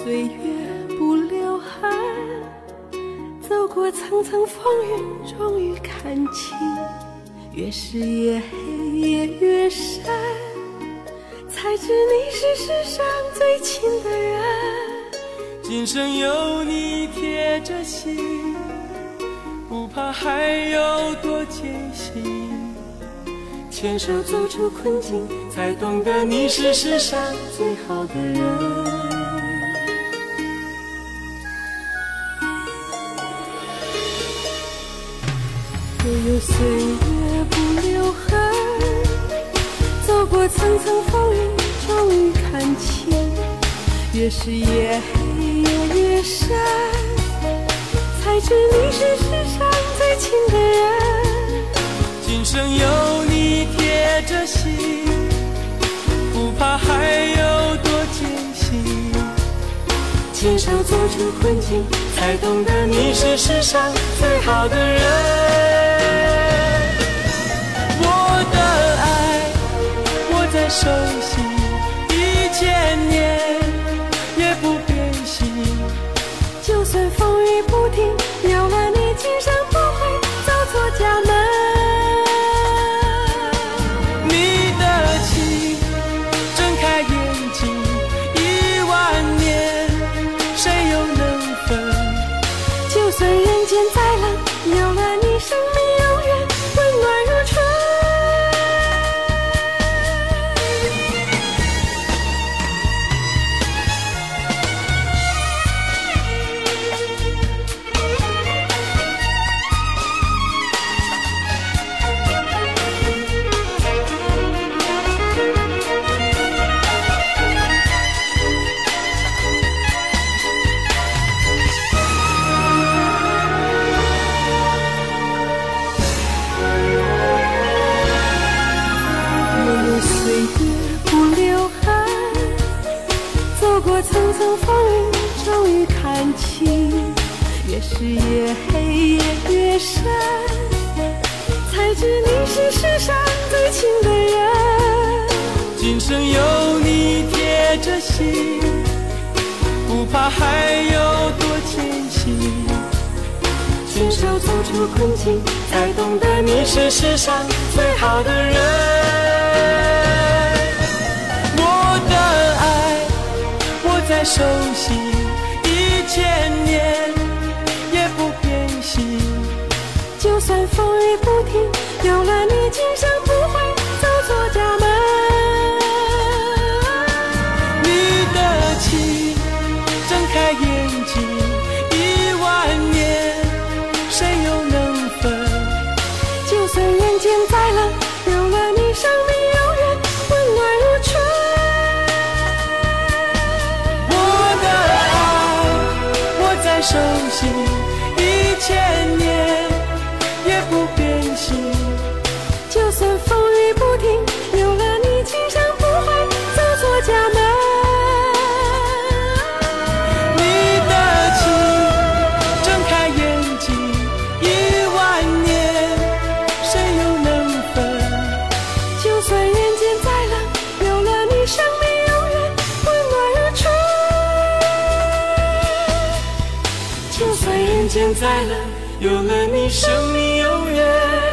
岁月不留痕，走过层层风雨，终于看清，越是夜黑夜越深，才知你是世上最亲的人。今生有你，贴着心，不怕还有多艰辛。牵手走出困境，才懂得你是世上最好的人。悠悠岁月不留痕，走过层层风雨，终于看清，越是夜黑夜越深，才知你是世上最亲的人。今生有你贴着心，不怕还有多艰辛。牵手走出困境，才懂得你是世上最好的人。握在过层层风雨，终于看清，越是夜黑夜越深，才知你是世上最亲的人。今生有你贴着心，不怕还有多艰辛。牵手走出困境，才懂得你是世上最好的人。握在手心，一千年也不变心。就算风雨不停，有了你，今生不会走错家门。你的情，睁开眼睛，手心，一千年也不间再冷，有了你，生命永远。